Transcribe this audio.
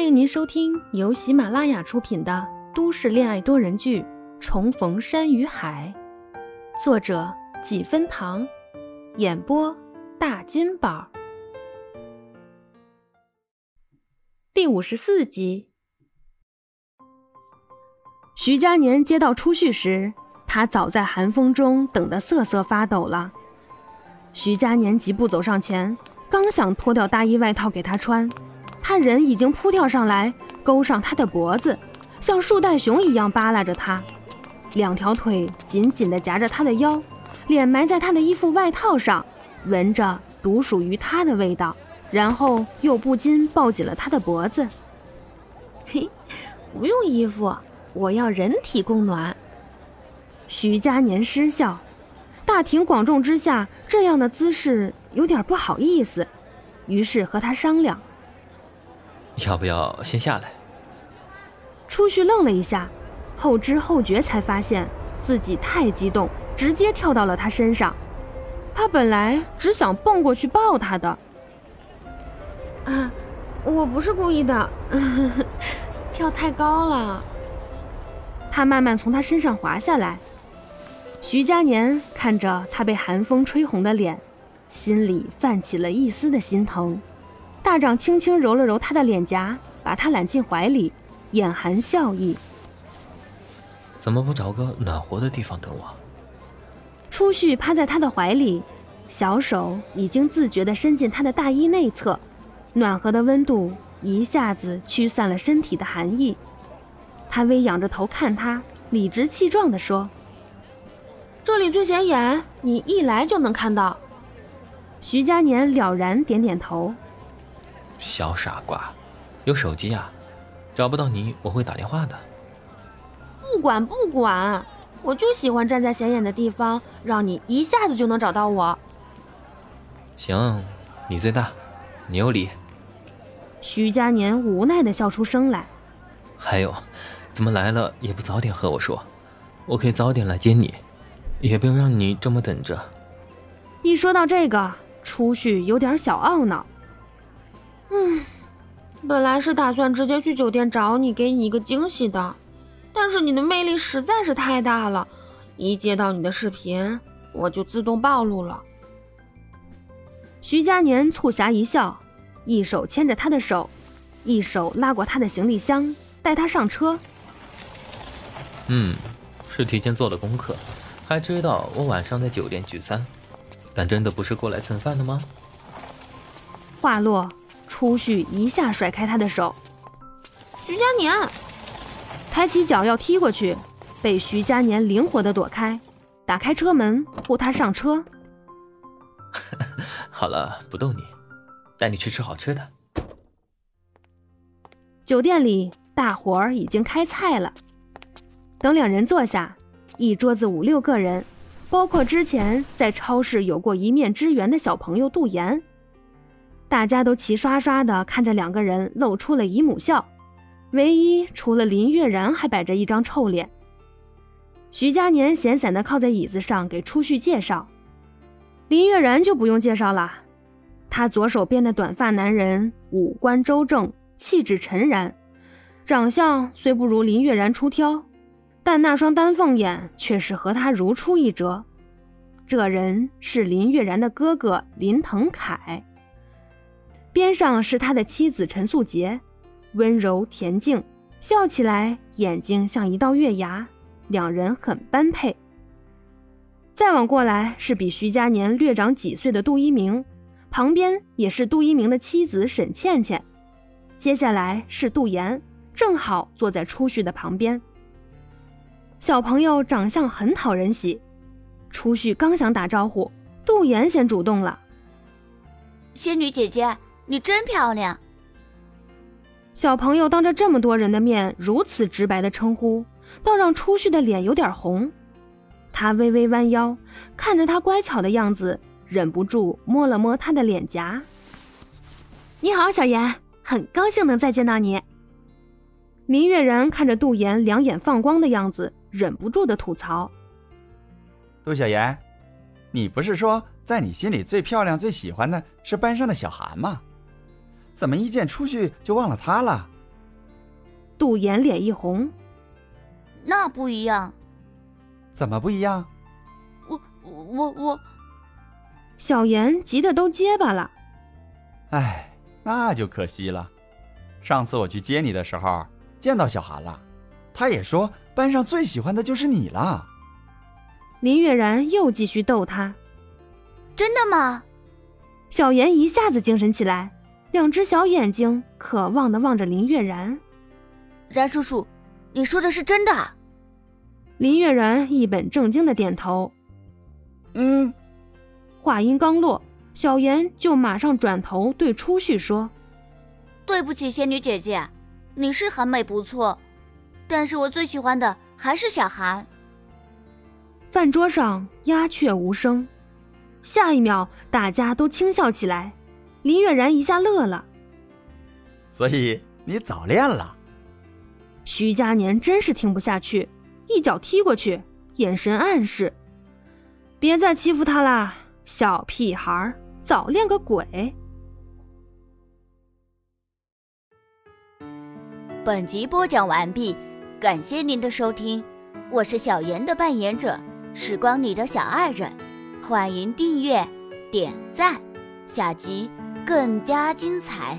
欢迎您收听由喜马拉雅出品的都市恋爱多人剧《重逢山与海》，作者几分糖，演播大金宝，第五十四集。徐佳年接到出续时，他早在寒风中等得瑟瑟发抖了。徐佳年疾步走上前，刚想脱掉大衣外套给他穿。他人已经扑跳上来，勾上他的脖子，像树袋熊一样扒拉着他，两条腿紧紧地夹着他的腰，脸埋在他的衣服外套上，闻着独属于他的味道，然后又不禁抱紧了他的脖子。嘿，不用衣服，我要人体供暖。徐佳年失笑，大庭广众之下这样的姿势有点不好意思，于是和他商量。要不要先下来？初旭愣了一下，后知后觉才发现自己太激动，直接跳到了他身上。他本来只想蹦过去抱他的。啊，我不是故意的，跳太高了。他慢慢从他身上滑下来。徐佳年看着他被寒风吹红的脸，心里泛起了一丝的心疼。大掌轻轻揉了揉他的脸颊，把他揽进怀里，眼含笑意。怎么不找个暖和的地方等我？初旭趴在他的怀里，小手已经自觉地伸进他的大衣内侧，暖和的温度一下子驱散了身体的寒意。他微仰着头看他，理直气壮地说：“这里最显眼，你一来就能看到。”徐佳年了然点点头。小傻瓜，有手机啊？找不到你，我会打电话的。不管不管，我就喜欢站在显眼的地方，让你一下子就能找到我。行，你最大，你有理。徐佳年无奈的笑出声来。还有，怎么来了也不早点和我说？我可以早点来接你，也不用让你这么等着。一说到这个，初旭有点小懊恼。嗯，本来是打算直接去酒店找你，给你一个惊喜的，但是你的魅力实在是太大了，一接到你的视频，我就自动暴露了。徐佳年促狭一笑，一手牵着他的手，一手拉过他的行李箱，带他上车。嗯，是提前做了功课，还知道我晚上在酒店聚餐，但真的不是过来蹭饭的吗？话落。初旭一下甩开他的手，徐佳年抬起脚要踢过去，被徐佳年灵活的躲开，打开车门护他上车。好了，不逗你，带你去吃好吃的。酒店里大伙儿已经开菜了，等两人坐下，一桌子五六个人，包括之前在超市有过一面之缘的小朋友杜岩。大家都齐刷刷地看着两个人，露出了姨母笑。唯一除了林月然，还摆着一张臭脸。徐佳年闲散地靠在椅子上，给初旭介绍。林月然就不用介绍了，他左手边的短发男人，五官周正，气质沉然，长相虽不如林月然出挑，但那双丹凤眼却是和他如出一辙。这人是林月然的哥哥林腾凯。边上是他的妻子陈素洁，温柔恬静，笑起来眼睛像一道月牙，两人很般配。再往过来是比徐佳年略长几岁的杜一鸣，旁边也是杜一鸣的妻子沈倩倩。接下来是杜岩，正好坐在初旭的旁边。小朋友长相很讨人喜，初旭刚想打招呼，杜岩先主动了：“仙女姐姐。”你真漂亮！小朋友当着这么多人的面如此直白的称呼，倒让初旭的脸有点红。他微微弯腰，看着他乖巧的样子，忍不住摸了摸他的脸颊。你好，小妍，很高兴能再见到你。林月然看着杜岩两眼放光的样子，忍不住的吐槽：“杜小妍，你不是说在你心里最漂亮、最喜欢的是班上的小韩吗？”怎么一见出去就忘了他了？杜岩脸一红，那不一样。怎么不一样？我我我，小妍急得都结巴了。哎，那就可惜了。上次我去接你的时候，见到小韩了，他也说班上最喜欢的就是你了。林月然又继续逗他。真的吗？小妍一下子精神起来，两只小眼睛渴望的望着林月然。然叔叔，你说的是真的？林月然一本正经的点头。嗯。话音刚落，小妍就马上转头对初旭说：“对不起，仙女姐姐，你是很美不错，但是我最喜欢的还是小韩。”饭桌上鸦雀无声。下一秒，大家都轻笑起来。林月然一下乐了。所以你早恋了？徐佳年真是听不下去，一脚踢过去，眼神暗示：“别再欺负他啦，小屁孩，早恋个鬼！”本集播讲完毕，感谢您的收听，我是小妍的扮演者，时光里的小爱人。欢迎订阅、点赞，下集更加精彩。